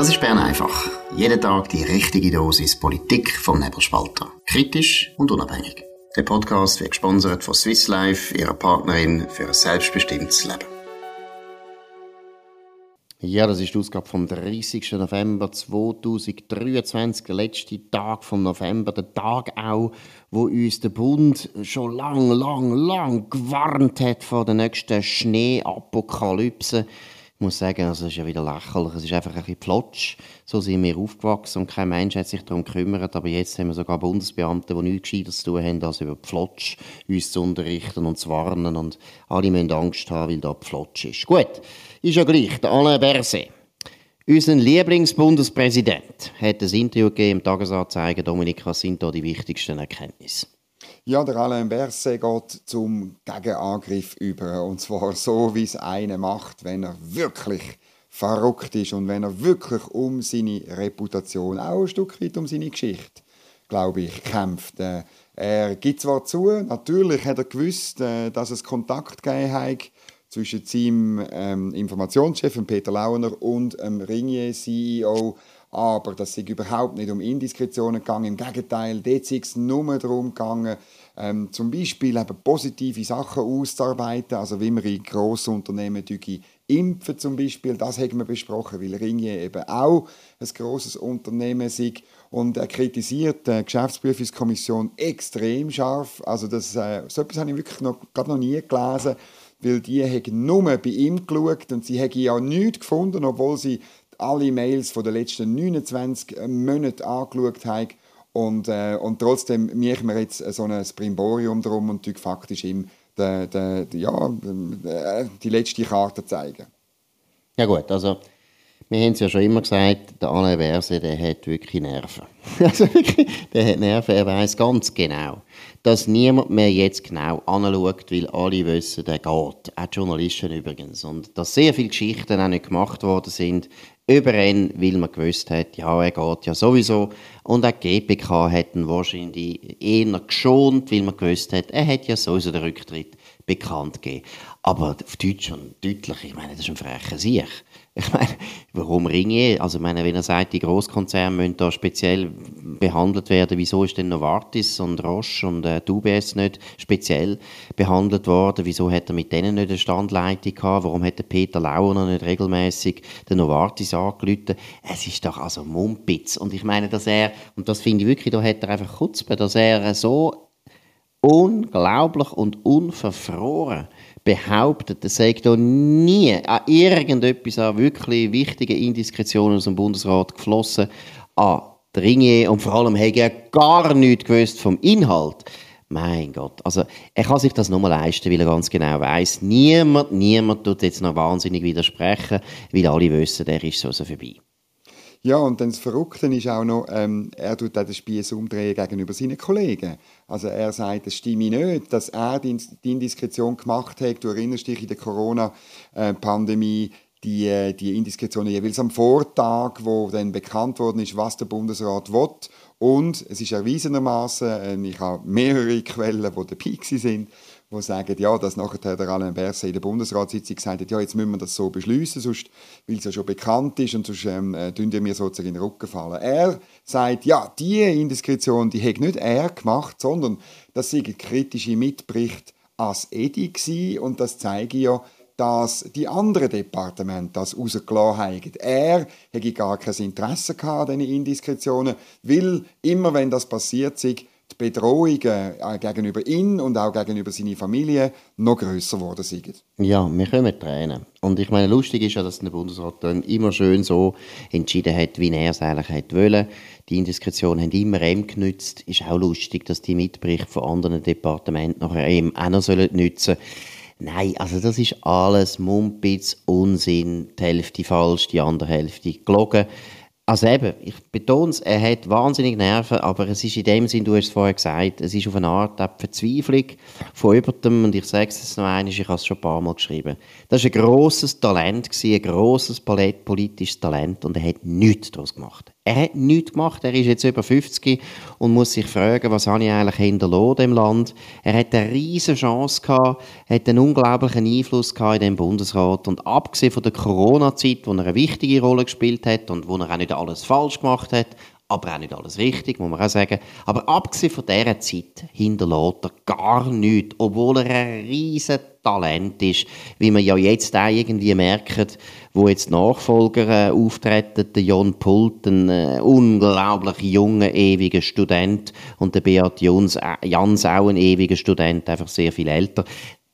Das ist Bern einfach. Jeden Tag die richtige Dosis Politik vom Nebelspalter. Kritisch und unabhängig. Der Podcast wird gesponsert von Swiss Life, ihrer Partnerin für ein selbstbestimmtes Leben. Ja, das ist die Ausgabe vom 30. November 2023, der letzte Tag vom November, der Tag auch, wo uns der Bund schon lang, lang, lang gewarnt hat vor der nächsten Schneeapokalypse. Muss sagen, also es ist ja wieder lächerlich, es ist einfach ein bisschen flotsch. So sind wir aufgewachsen und kein Mensch hat sich darum gekümmert, aber jetzt haben wir sogar Bundesbeamte, die nichts Gescheiteres zu tun haben, als über die Flotsch uns zu unterrichten und zu warnen und alle müssen Angst haben, weil da die Flotsch ist. Gut, ist ja gleich, der Alain Berset. Unser Lieblingsbundespräsident hat ein Interview gegeben im Tagesanzeiger. Dominik, was sind da die wichtigsten Erkenntnisse? Ja, der Alain Berset geht zum Gegenangriff über. Und zwar so, wie es einer macht, wenn er wirklich verrückt ist und wenn er wirklich um seine Reputation, auch ein Stück weit um seine Geschichte, glaube ich, kämpft. Äh, er gibt zwar zu, natürlich hat er gewusst, äh, dass es Kontakt gegeben hat zwischen seinem ähm, Informationschef Peter Launer und dem Ringier-CEO aber das ist überhaupt nicht um Indiskretionen gegangen. Im Gegenteil, dort ist es nur darum gegangen, ähm, zum Beispiel eben positive Sachen auszuarbeiten, also wie man in grossen Unternehmen impfen zum Beispiel, das haben wir besprochen, weil Ringier eben auch ein grosses Unternehmen ist und er kritisiert die Geschäftsprüfungskommission extrem scharf, also das, äh, so etwas habe ich wirklich noch, gerade noch nie gelesen, weil die haben nur bei ihm geschaut und sie haben ja nichts gefunden, obwohl sie alle Mails von den letzten 29 äh, Monaten angeschaut haben. Und, äh, und trotzdem machen wir jetzt so ein Primborium drum und faktisch ihm die, die, ja, äh, die letzte Karte zeigen. Ja gut, also wir haben es ja schon immer gesagt, der Alain Verse, der hat wirklich Nerven. Also wirklich, der hat Nerven, er weiß ganz genau, dass niemand mehr jetzt genau anschaut, weil alle wissen, der geht. Auch die Journalisten übrigens. Und dass sehr viele Geschichten auch nicht gemacht worden sind über ihn, weil man gewusst hat, ja, er geht ja sowieso. Und auch die GPK hat ihn wahrscheinlich eher geschont, weil man gewusst hat, er hat ja sowieso den Rücktritt bekannt gegeben. Aber auf Deutsch und deutlich, ich meine, das ist ein frecher Sieg. Ich meine, warum Ringe? Also, ich meine, wenn er sagt, die Großkonzerne müssen da speziell behandelt werden, wieso ist denn Novartis und Roche und äh, UBS nicht speziell behandelt worden? Wieso hat er mit denen nicht eine Standleitung gehabt? Warum hat der Peter Lauer nicht regelmäßig den Novartis angelüht? Es ist doch also Mumpitz. Und ich meine, dass er, und das finde ich wirklich, da hat er einfach Kutzpe, dass er so unglaublich und unverfroren behauptet, es sei da nie an irgendetwas an wirklich wichtigen Indiskretionen aus dem Bundesrat geflossen, an Dringe und vor allem hat er gar nichts gewusst vom Inhalt. Mein Gott, also er kann sich das nur leisten, weil er ganz genau weiß, niemand, niemand tut jetzt noch wahnsinnig widersprechen, weil alle wissen, der ist so, so vorbei. Ja, und dann das Verrückte ist auch noch, ähm, er tut auch den Spieß umdrehen gegenüber seinen Kollegen. Also er sagt, es stimme nicht, dass er die, Indiskretion gemacht hat. Du erinnerst dich in der Corona-Pandemie, die, äh, die Indiskretionen jeweils am Vortag, wo dann bekannt worden ist, was der Bundesrat will. Und es ist erwiesenermaßen, äh, ich habe mehrere Quellen, die dabei sind, die sagen, ja, dass nachher der Alain Berset in der Bundesratssitzung gesagt hat, ja, jetzt müssen wir das so beschließen, sonst, weil es ja schon bekannt ist und sonst ähm, äh, tun mir sozusagen in den Rücken fallen. Er sagt, ja, die Indiskretion, die hat nicht er gemacht, sondern das sind kritische Mitberichte als Edi gewesen, und das zeige ja, dass die anderen Departemente das rausgelassen haben. Er hätte gar kein Interesse an diesen Indiskretionen, weil immer wenn das passiert ist, die Bedrohungen äh, gegenüber ihm und auch gegenüber seiner Familie noch grösser geworden sind. Ja, wir können Tränen. Und ich meine, lustig ist ja, dass der Bundesrat dann immer schön so entschieden hat, wie er es eigentlich hätte wollen. Die Indiskretion haben immer ihm genützt. Ist auch lustig, dass die Mitberichte von anderen Departementen nachher ihm auch noch nützen sollen. Nein, also das ist alles Mumpitz, Unsinn, die Hälfte falsch, die andere Hälfte gelogen. Also eben, ich betone es, er hat wahnsinnig Nerven, aber es ist in dem Sinn, du hast es vorher gesagt, es ist auf eine Art eine Verzweiflung von jemandem, und ich sage es jetzt noch einmal, ich habe es schon ein paar Mal geschrieben. Das war ein grosses Talent, ein grosses politisches Talent, und er hat nichts daraus gemacht. Er hat nichts gemacht. Er ist jetzt über 50 und muss sich fragen, was habe ich eigentlich hinterlassen im Land. Er hat eine riesige Chance gehabt, hat einen unglaublichen Einfluss gehabt in dem Bundesrat und abgesehen von der Corona-Zeit, wo er eine wichtige Rolle gespielt hat und wo er auch nicht alles falsch gemacht hat, aber auch nicht alles richtig, muss man auch sagen. Aber abgesehen von dieser Zeit hinterlässt er gar nichts, obwohl er ein riesen Talent ist, wie man ja jetzt auch irgendwie merkt, wo jetzt Nachfolger äh, auftreten, der Jon Pult, ein äh, unglaublich junger, ewiger Student und der Beat Jans, äh, Jans auch ein ewiger Student, einfach sehr viel älter.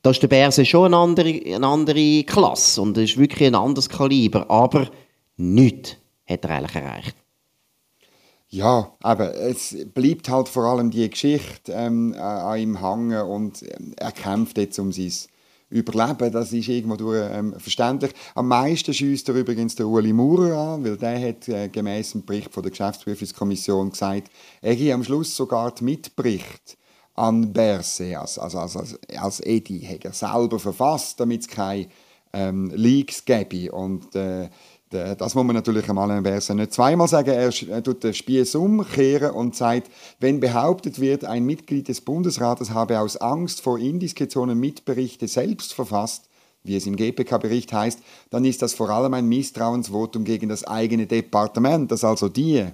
Da ist der Berse schon eine andere, eine andere Klasse und ist wirklich ein anderes Kaliber, aber nichts hat er eigentlich erreicht. Ja, aber es bleibt halt vor allem die Geschichte ähm, an ihm hängen und ähm, er kämpft jetzt um sein Überleben. Das ist irgendwo ähm, verständlich. Am meisten schießt er übrigens der Uli Maurer an, weil der hat äh, gemäß dem Bericht von der Geschäftsprüfungskommission gesagt, er hat am Schluss sogar die Mitbericht an Berse, also, also, als, als Edi, hat er selber verfasst, damit es keine ähm, Leaks gäbe. Und äh, das muss man natürlich einmal Alain Berset nicht zweimal sagen. Er tut den Spieß umkehren und sagt, wenn behauptet wird, ein Mitglied des Bundesrates habe aus Angst vor Indiskretionen Mitberichte selbst verfasst, wie es im GPK-Bericht heißt, dann ist das vor allem ein Misstrauensvotum gegen das eigene Departement, das also die,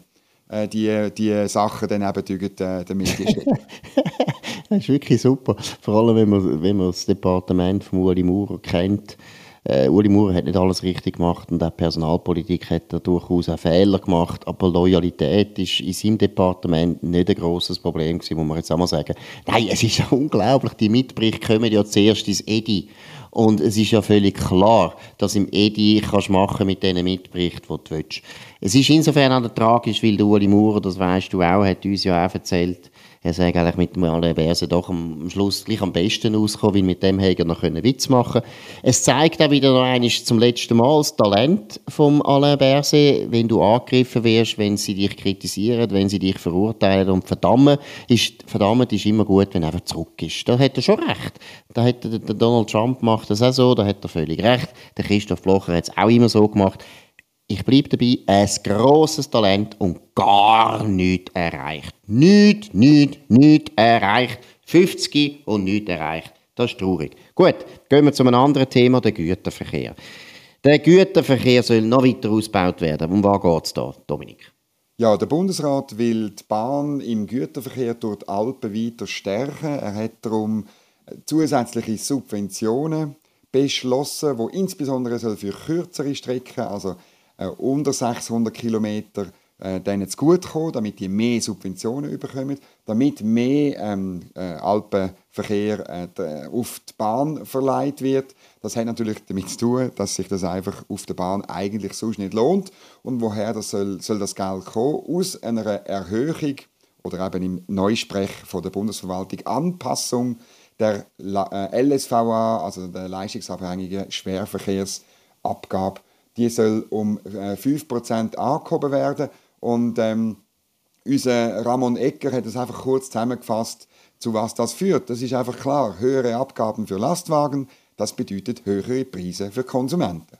äh, die, die Sachen dann eben äh, Medien steht. das ist wirklich super. Vor allem, wenn man, wenn man das Departement von Uli Maurer kennt äh, Uli Maurer hat nicht alles richtig gemacht und auch Personalpolitik hat er durchaus auch Fehler gemacht, aber Loyalität ist in seinem Departement nicht ein grosses Problem gewesen, muss man jetzt einmal sagen. Nein, es ist ja unglaublich, die Mitberichte kommen ja zuerst ins EDI und es ist ja völlig klar, dass im EDI kannst machen mit diesen Mitberichten, die du willst. Es ist insofern auch tragisch, weil der Uli Maurer, das weißt du auch, hat uns ja auch erzählt, er sagt eigentlich mit dem Alain Berset doch am Schluss gleich am besten ausgekommen, weil mit dem hätte er noch einen Witz machen Es zeigt auch wieder noch einmal zum letzten Mal das Talent vom Alain Berset, wenn du angegriffen wirst, wenn sie dich kritisieren, wenn sie dich verurteilen und verdammen, ist, verdammt ist immer gut, wenn er einfach zurück ist. Da hat er schon recht. Da hat der Donald Trump macht das auch so, da hat er völlig recht. Der Christoph Blocher hat es auch immer so gemacht ich bleibe dabei, ein grosses Talent und gar nichts erreicht. Nichts, nichts, nichts erreicht. 50 und nichts erreicht. Das ist traurig. Gut, gehen wir zu einem anderen Thema, der Güterverkehr. Der Güterverkehr soll noch weiter ausgebaut werden. Um was geht es da, Dominik? Ja, der Bundesrat will die Bahn im Güterverkehr durch die Alpen weiter stärken. Er hat darum zusätzliche Subventionen beschlossen, wo insbesondere für kürzere Strecken, also äh, unter 600 Kilometer äh, denen zu gut kommen, damit die mehr Subventionen bekommen, damit mehr ähm, äh, Alpenverkehr äh, auf die Bahn verleiht wird. Das hat natürlich damit zu tun, dass sich das einfach auf der Bahn eigentlich sonst nicht lohnt. Und woher das soll, soll das Geld kommen? Aus einer Erhöhung oder eben im Neusprech von der Bundesverwaltung Anpassung der LSVA, also der leistungsabhängigen Schwerverkehrsabgabe die soll um äh, 5% angehoben werden. Und ähm, unser Ramon Ecker hat es einfach kurz zusammengefasst, zu was das führt. Das ist einfach klar. Höhere Abgaben für Lastwagen, das bedeutet höhere Preise für Konsumenten.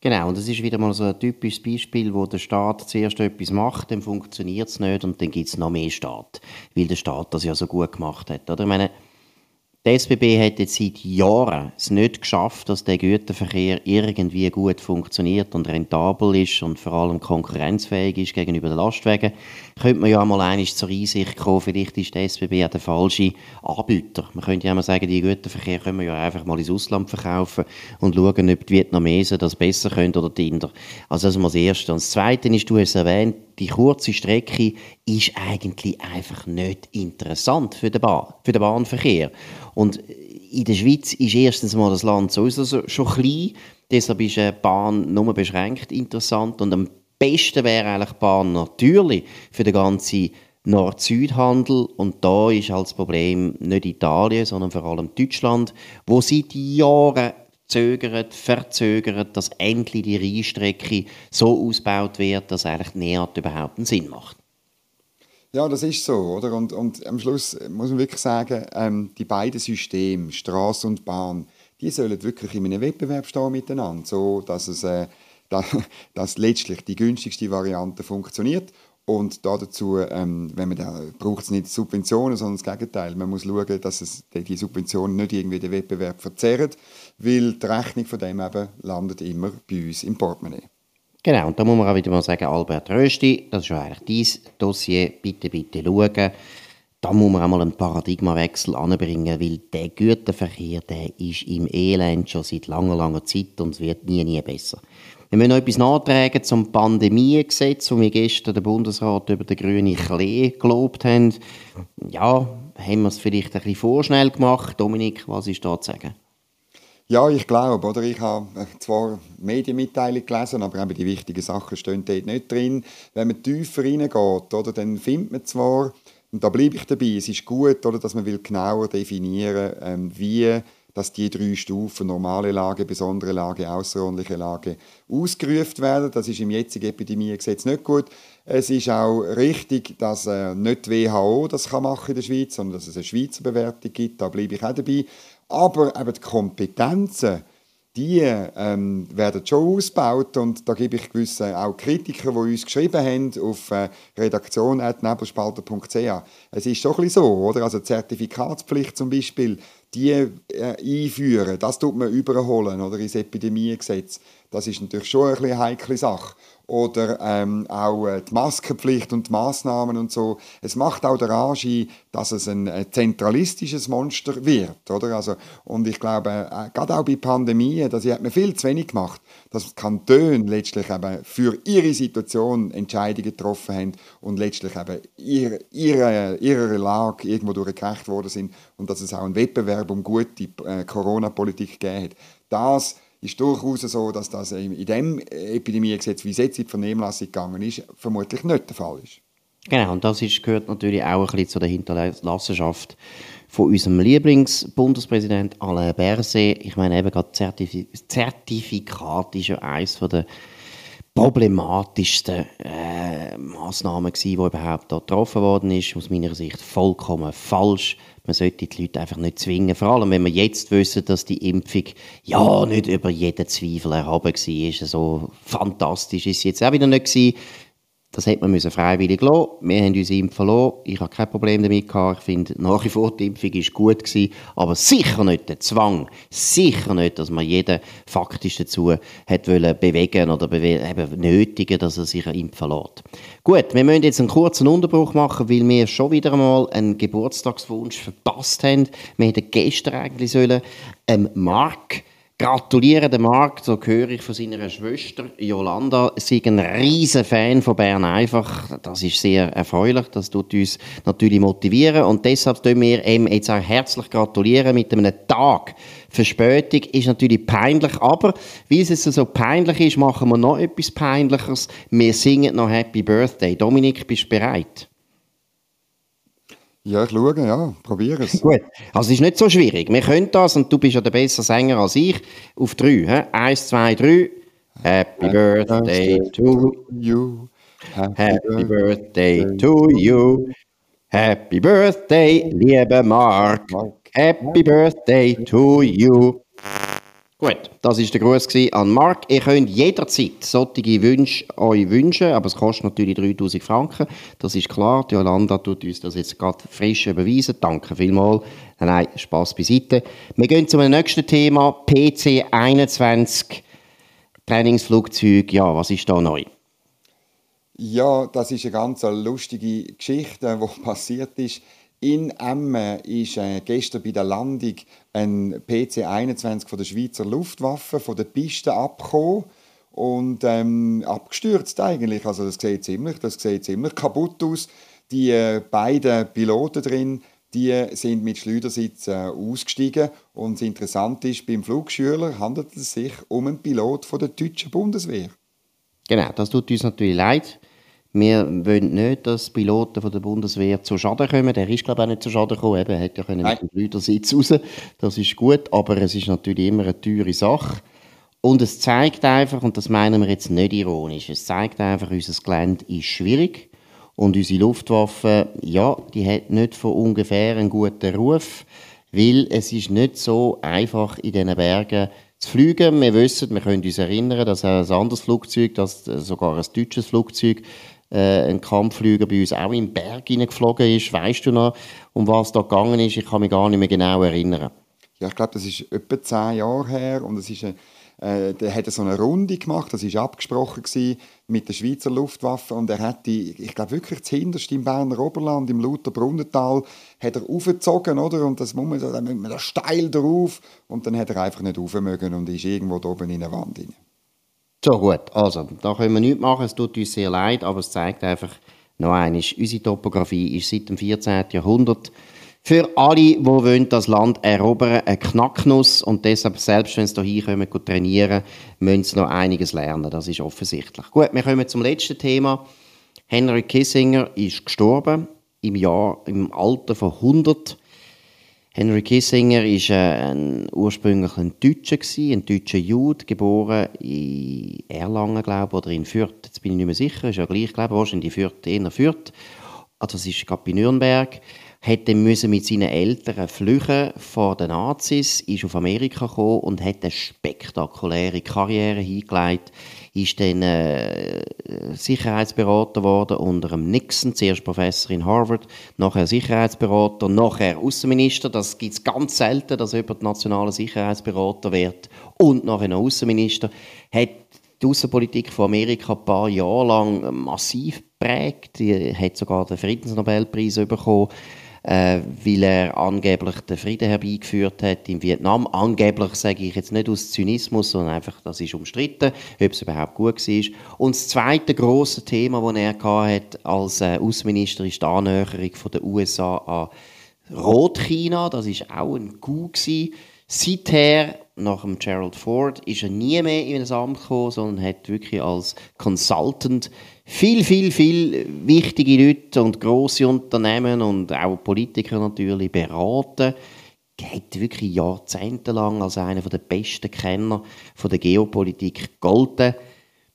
Genau, und das ist wieder mal so ein typisches Beispiel, wo der Staat zuerst etwas macht, dann funktioniert es nicht und dann gibt es noch mehr Staat, weil der Staat das ja so gut gemacht hat. Oder? Ich meine, die SBB hat jetzt seit Jahren es nicht geschafft, dass der Güterverkehr irgendwie gut funktioniert und rentabel ist und vor allem konkurrenzfähig ist gegenüber den Lastwagen. Könnte man ja mal einmal zur Einsicht kommen, vielleicht ist der SBB ja der falsche Anbieter. Man könnte ja mal sagen, die Güterverkehr können wir ja einfach mal ins Ausland verkaufen und schauen, ob die Vietnamesen das besser können oder die Inder. Also das ist mal das Erste. Und das Zweite ist, du hast es erwähnt, die kurze Strecke ist eigentlich einfach nicht interessant für den, Bahn, für den Bahnverkehr. Und in der Schweiz ist erstens mal das Land sowieso schon klein, deshalb ist eine Bahn nur beschränkt interessant. Und am besten wäre eigentlich die Bahn natürlich für den ganzen Nord-Süd-Handel. Und da ist halt das Problem nicht Italien, sondern vor allem Deutschland, wo seit Jahren zögert, verzögert, dass endlich die Rheinstrecke so ausgebaut wird, dass eigentlich die Nähart überhaupt einen Sinn macht. Ja, das ist so, oder? Und, und am Schluss muss man wirklich sagen, ähm, die beiden Systeme, Straße und Bahn, die sollen wirklich in einem Wettbewerb stehen miteinander, so dass es äh, dass letztlich die günstigste Variante funktioniert. Und dazu, ähm, wenn man da, braucht es nicht Subventionen, sondern das Gegenteil. Man muss schauen, dass es die Subventionen nicht irgendwie den Wettbewerb verzerren, weil die Rechnung von dem eben landet immer bei uns im Portemonnaie. Genau, und da muss man auch wieder mal sagen, Albert Rösti, das ist ja eigentlich dein Dossier, bitte, bitte schauen. Da muss man auch mal einen Paradigmawechsel anbringen, weil der Güterverkehr, der ist im Elend schon seit langer, langer Zeit und es wird nie, nie besser. Wir müssen noch etwas nachtragen zum Pandemiegesetz, wo wir gestern den Bundesrat über den grünen Klee gelobt haben. Ja, haben wir es vielleicht ein bisschen vorschnell gemacht. Dominik, was ist da zu sagen? Ja, ich glaube, oder? Ich habe zwar Medienmitteilungen gelesen, aber eben die wichtigen Sachen stehen dort nicht drin. Wenn man tiefer reingeht, oder, dann findet man zwar, und da bleibe ich dabei, es ist gut, oder, dass man will genauer definieren ähm, wie dass die drei Stufen, normale Lage, besondere Lage, außerordentliche Lage, ausgerufen werden. Das ist im jetzigen Epidemiegesetz nicht gut. Es ist auch richtig, dass äh, nicht die WHO das kann machen in der Schweiz, sondern dass es eine Schweizer Bewertung gibt. Da bleibe ich auch dabei. Aber eben die Kompetenzen, die ähm, werden schon ausgebaut und da gebe ich gewisse auch Kritiker, die uns geschrieben haben auf äh, redaktion.nebelspalter.ch. Es ist schon ein so, oder? Also Zertifikatspflicht zum Beispiel, die äh, einführen, das tut man überholen, oder? Ins Epidemiegesetz. Das ist natürlich schon eine heikle Sache oder ähm, auch äh, die Maskenpflicht und die Massnahmen und so. Es macht auch der Anschein, dass es ein äh, zentralistisches Monster wird, oder? Also, und ich glaube, äh, gerade auch bei Pandemien, das hat man viel zu wenig gemacht, dass Kantone letztlich eben für ihre Situation Entscheidungen getroffen haben und letztlich eben ihre, ihre, ihrer Lage irgendwo durchgerecht worden sind und dass es auch einen Wettbewerb um gute äh, Corona-Politik gegeben hat. Das ist durchaus so, dass das in dem Epidemiegesetz, wie es jetzt in die Vernehmlassung gegangen ist, vermutlich nicht der Fall ist. Genau, und das ist, gehört natürlich auch ein bisschen zu der Hinterlassenschaft von unserem Lieblingsbundespräsident Alain Berset. Ich meine, eben gerade Zertif Zertifikat ist ja eines der problematischsten äh, Massnahmen gewesen, die überhaupt da getroffen worden ist. Aus meiner Sicht vollkommen falsch. Man sollte die Leute einfach nicht zwingen. Vor allem, wenn wir jetzt wissen, dass die Impfung ja nicht über jeden Zweifel erhaben war. So fantastisch ist sie jetzt auch wieder nicht gewesen. Das hätte man müssen freiwillig lassen. Wir haben uns impfen lassen. Ich habe kein Problem damit gehabt. Ich finde, nach wie vor die Impfung ist gut gewesen. Aber sicher nicht der Zwang. Sicher nicht, dass man jeden faktisch dazu hat bewegen oder bewe eben nötigen, dass er sich impfen lässt. Gut, wir müssen jetzt einen kurzen Unterbruch machen, weil wir schon wieder einmal einen Geburtstagswunsch verpasst haben. Wir hätten gestern eigentlich sollen, ähm, Mark gratulieren dem Marc, so höre ich von seiner Schwester Jolanda. Sie ein riesen Fan von Bern einfach. Das ist sehr erfreulich. Das tut uns natürlich motivieren. Und deshalb tun wir ihm jetzt auch herzlich gratulieren mit einem Tag. Verspätung ist natürlich peinlich, aber weil es so peinlich ist, machen wir noch etwas Peinlicheres. Wir singen noch Happy Birthday. Dominik, bist du bereit? Ja, ich schaue, ja, probiere es. Gut, also es ist nicht so schwierig. Wir können das, und du bist ja der bessere Sänger als ich, auf drei. He? Eins, zwei, drei. Happy Birthday to you. Happy Birthday to you. Happy Birthday, lieber Mark. Happy Birthday to you. Gut, das war der Gruß an Mark. Ihr könnt jederzeit solche Wünsche euch wünschen, aber es kostet natürlich 3000 Franken. Das ist klar. Die Jolanda tut uns das jetzt gerade frisch überweisen. Danke vielmals. Nein, Spaß beiseite. Wir gehen zum nächsten Thema. PC 21 Trainingsflugzeug. Ja, was ist da neu? Ja, das ist eine ganz lustige Geschichte, die passiert ist. In Emmen ist äh, gestern bei der Landung ein PC-21 von der Schweizer Luftwaffe von der Piste abgekommen und ähm, abgestürzt eigentlich. Also das sieht ziemlich, das sieht ziemlich kaputt aus. Die äh, beiden Piloten drin, die sind mit Schleudersitz äh, ausgestiegen und Interessante ist, beim Flugschüler handelt es sich um einen Pilot von der deutschen Bundeswehr. Genau, das tut uns natürlich leid. Wir wollen nicht, dass Piloten von der Bundeswehr zu Schaden kommen. Der ist, glaube ich, auch nicht zu Schaden gekommen. Eben, er hätte ja können mit dem Schleudersitz raus. Das ist gut, aber es ist natürlich immer eine teure Sache. Und es zeigt einfach, und das meinen wir jetzt nicht ironisch, es zeigt einfach, unser Gelände ist schwierig. Und unsere Luftwaffe, ja, die hat nicht von ungefähr einen guten Ruf, weil es ist nicht so einfach in diesen Bergen zu fliegen. Wir wissen, wir können uns erinnern, dass ein anderes Flugzeug, dass sogar ein deutsches Flugzeug, äh, ein Kampfflüger bei uns auch im Berg hineingeflogen ist. Weißt du noch, um was da gegangen ist? Ich kann mich gar nicht mehr genau erinnern. Ja, ich glaube, das ist etwa zehn Jahre her und es ist eine äh, hat so eine Runde gemacht, das war abgesprochen mit der Schweizer Luftwaffe und er hat die, ich glaube wirklich das hinterste im Berner Oberland, im Lauterbrunnental, hat er aufgezogen, oder? Und das muss man, da steil drauf und dann hat er einfach nicht rauf mögen und ist irgendwo da oben in der Wand rein. So gut, also da können wir nichts machen, es tut uns sehr leid, aber es zeigt einfach noch einmal, unsere Topografie ist seit dem 14. Jahrhundert für alle, die das Land erobern eine Knacknuss und deshalb, selbst wenn sie hier kommen, trainieren, müssen sie noch einiges lernen. Das ist offensichtlich. Gut, wir kommen zum letzten Thema. Henry Kissinger ist gestorben im Jahr, im Alter von 100. Henry Kissinger ist äh, ein, ursprünglich ein Deutscher ein deutscher Jude, geboren in Erlangen, glaube ich, oder in Fürth. Jetzt bin ich nicht mehr sicher, ist ja gleich, glaube ich, wahrscheinlich Fürth, eher Fürth. Also das ist gerade bei Nürnberg hätte müssen mit seinen Eltern flüchten vor den Nazis, ist auf Amerika gekommen und hat eine spektakuläre Karriere hingelegt, ist dann äh, Sicherheitsberater geworden unter dem Nixon, zuerst Professor in Harvard, nachher Sicherheitsberater, nachher Außenminister. Das gibt es ganz selten, dass jemand nationaler Sicherheitsberater wird und nachher noch Außenminister. Hat die Außenpolitik von Amerika ein paar Jahre lang massiv geprägt. Er hat sogar den Friedensnobelpreis bekommen äh, weil er angeblich den Frieden herbeigeführt hat in Vietnam. Angeblich sage ich jetzt nicht aus Zynismus, sondern einfach, das ist umstritten, ob es überhaupt gut war. Und das zweite große Thema, das er hatte als äh, Außenminister, ist die Annäherung der USA an Rotchina. Das ist auch ein Coup. Seither, nach dem Gerald Ford, ist er nie mehr in das Amt gekommen, sondern hat wirklich als Consultant viel, viel, viel wichtige Leute und große Unternehmen und auch Politiker natürlich beraten. Er hat wirklich jahrzehntelang als einer der besten Kenner von der Geopolitik gegolten.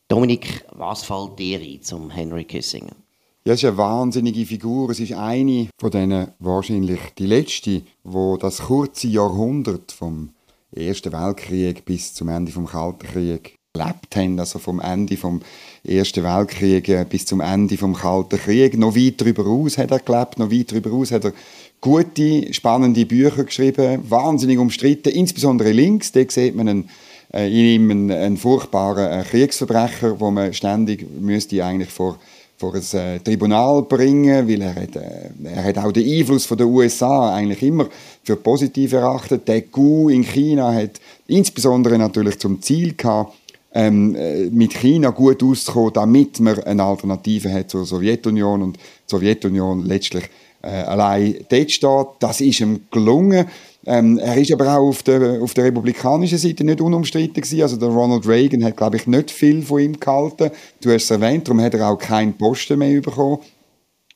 Dominik, was fällt dir ein zum Henry Kissinger? Ja, es ist eine wahnsinnige Figur. Es ist eine von denen, wahrscheinlich die letzte, wo das kurze Jahrhundert vom Ersten Weltkrieg bis zum Ende vom Kalten Krieg gelebt haben. Also vom Ende vom Ersten Weltkrieg äh, bis zum Ende vom Kalten Krieg. Noch weit darüber aus hat er gelebt, noch weit darüber aus hat er gute, spannende Bücher geschrieben, wahnsinnig umstritten, insbesondere links. Da sieht man einen, äh, in ihm einen, einen furchtbaren äh, Kriegsverbrecher, wo man ständig müsste eigentlich vor vor ein Tribunal bringen, weil er hat, er hat auch den Einfluss von den USA eigentlich immer für positiv erachtet. Der Coup in China hat insbesondere natürlich zum Ziel gehabt, ähm, äh, mit China gut auszukommen, damit man eine Alternative hat zur Sowjetunion und die Sowjetunion letztlich äh, allein dort steht. Das ist ihm gelungen. Ähm, er ist aber auch auf der, auf der republikanischen Seite nicht unumstritten gewesen. Also der Ronald Reagan hat, glaube ich, nicht viel von ihm gehalten. Du hast es erwähnt, darum hat er auch keinen Posten mehr bekommen.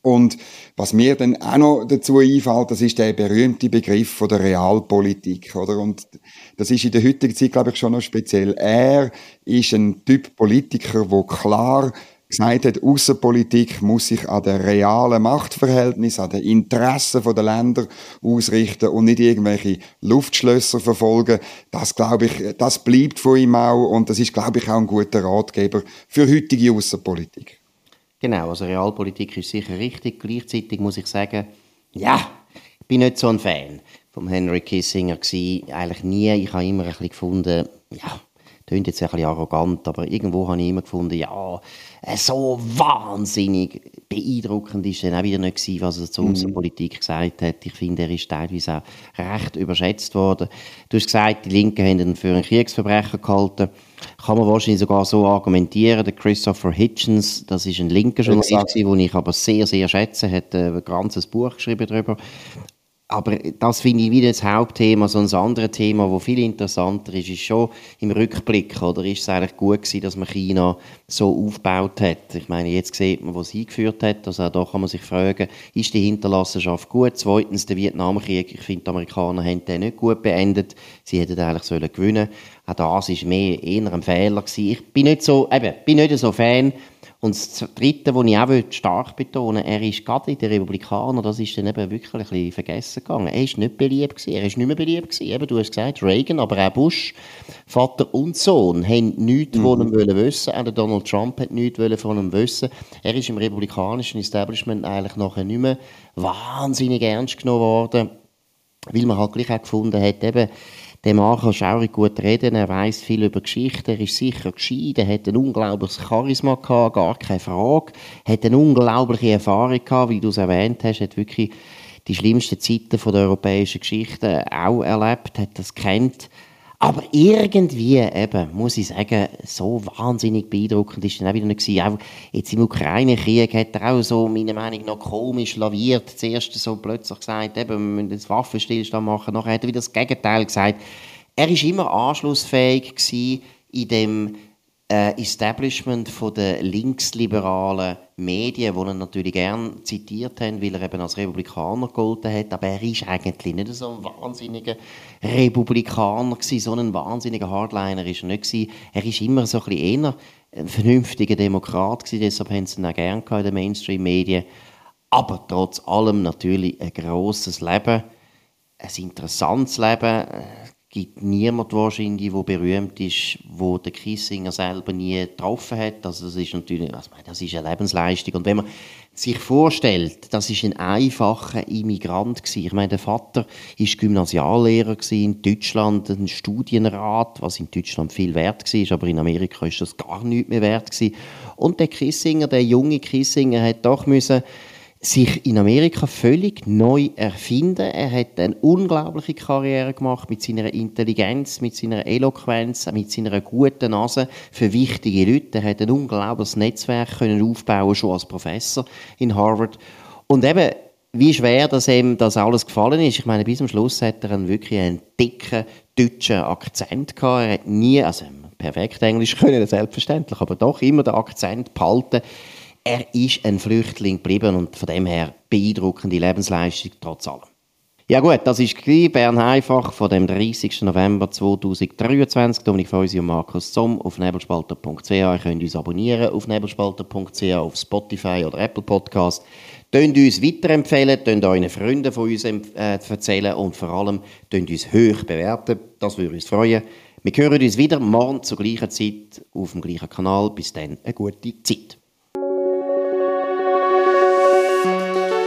Und was mir dann auch noch dazu einfällt, das ist der berühmte Begriff von der Realpolitik, oder? Und das ist in der heutigen Zeit, glaube ich, schon noch speziell. Er ist ein Typ Politiker, der klar gesagt hat, Außenpolitik muss sich an den realen Machtverhältnissen, an den Interessen der Länder ausrichten und nicht irgendwelche Luftschlösser verfolgen. Das, glaube ich, das bleibt von ihm auch und das ist, glaube ich, auch ein guter Ratgeber für heutige Außenpolitik. Genau, also Realpolitik ist sicher richtig. Gleichzeitig muss ich sagen, ja, ich bin nicht so ein Fan von Henry Kissinger gewesen. Eigentlich nie. Ich habe immer ein bisschen gefunden, ja, klingt jetzt ein bisschen arrogant, aber irgendwo habe ich immer gefunden, ja, äh, so wahnsinnig beeindruckend ist er auch wieder nicht gewesen, was er zur mhm. Außenpolitik gesagt hat. Ich finde, er ist teilweise auch recht überschätzt worden. Du hast gesagt, die Linken haben ihn für einen Kriegsverbrecher gehalten. Kann man wahrscheinlich sogar so argumentieren. Der Christopher Hitchens, das ist ein linker Journalist, den ich aber sehr, sehr schätze, hat ein ganzes Buch geschrieben darüber aber das finde ich wieder das Hauptthema. So ein anderes Thema, das viel interessanter ist, ist schon im Rückblick, oder ist es eigentlich gut gewesen, dass man China so aufgebaut hat? Ich meine, jetzt sieht man, was es eingeführt hat. Also auch da kann man sich fragen, ist die Hinterlassenschaft gut? Zweitens, der Vietnamkrieg, ich finde, die Amerikaner haben den nicht gut beendet. Sie hätten eigentlich sollen gewinnen Auch das war mehr eher ein Fehler gewesen. Ich bin nicht so, eben, bin nicht so Fan Und das Dritte, was ich auch stark betonen will, er ist gerade in den Republikanern, das ist dann eben wirklich ein bisschen vergessen gegangen. Er ist nicht beliebt gewesen, er ist nicht mehr beliebt gewesen. Eben, du hast gesagt, Reagan, aber auch Bush, Vater und Sohn, haben nichts mhm. von ihm wollen wissen. Auch Donald Trump hat nichts von ihm wissen. Er ist im republikanischen Establishment eigentlich nachher nicht mehr wahnsinnig ernst genommen worden, weil man halt gleich auch gefunden hat, eben, der Mann kann schaurig gut reden, er weiß viel über Geschichte, er ist sicher gescheit, er hat ein unglaubliches Charisma gehabt, gar keine Frage, hat eine unglaubliche Erfahrung gehabt, wie du es erwähnt hast, hat wirklich die schlimmsten Zeiten von der europäischen Geschichte auch erlebt, hat das kennt aber irgendwie, eben, muss ich sagen, so wahnsinnig beeindruckend ist dann auch wieder nicht gewesen. Auch jetzt im Ukraine-Krieg hat er auch so, meiner Meinung nach, komisch laviert. Zuerst so plötzlich gesagt, eben, wir müssen jetzt Waffenstillstand machen. Nachher hat er wieder das Gegenteil gesagt. Er ist immer anschlussfähig gewesen in dem äh, Establishment von der linksliberalen Medien, die ihn natürlich gern zitiert haben, weil er eben als Republikaner gegolten hat, aber er ist eigentlich nicht so ein wahnsinniger Republikaner gewesen, so ein wahnsinniger Hardliner ist er nicht gewesen. Er ist immer so ein bisschen eher ein vernünftiger Demokrat gewesen, deshalb haben sie ihn auch gern in den Mainstream-Medien. Aber trotz allem natürlich ein grosses Leben, ein interessantes Leben, gibt niemand wahrscheinlich, der berühmt ist, wo der Kissinger selber nie getroffen hat. Also das ist natürlich, also das ist eine Lebensleistung. Und wenn man sich vorstellt, das ist ein einfacher Immigrant gewesen. Ich meine, der Vater ist Gymnasiallehrer in Deutschland, ein Studienrat, was in Deutschland viel wert war, aber in Amerika ist das gar nicht mehr wert gewesen. Und der Kissinger, der junge Kissinger, hat doch müssen sich in Amerika völlig neu erfinden. Er hat eine unglaubliche Karriere gemacht mit seiner Intelligenz, mit seiner Eloquenz, mit seiner guten Nase für wichtige Leute. Er hat ein unglaubliches Netzwerk können aufbauen schon als Professor in Harvard. Und eben, wie schwer dass ihm das alles gefallen ist. Ich meine, bis zum Schluss hat er einen wirklich einen dicken deutschen Akzent gehabt. Er hat nie, also perfekt Englisch können, selbstverständlich, aber doch immer den Akzent behalten er ist ein Flüchtling geblieben und von dem her beeindruckende Lebensleistung trotz allem. Ja gut, das ist Bern einfach von dem 30. November 2023. Dominik Feusi und Markus Zomm auf nebelspalter.ch. Ihr könnt uns abonnieren auf nebelspalter.ch, auf Spotify oder Apple Podcast. Tönt uns weiterempfehlen, tönt euren Freunden von uns äh, erzählen und vor allem tönt uns hoch bewerten. Das würde uns freuen. Wir hören uns wieder morgen zur gleichen Zeit auf dem gleichen Kanal. Bis dann, eine gute Zeit.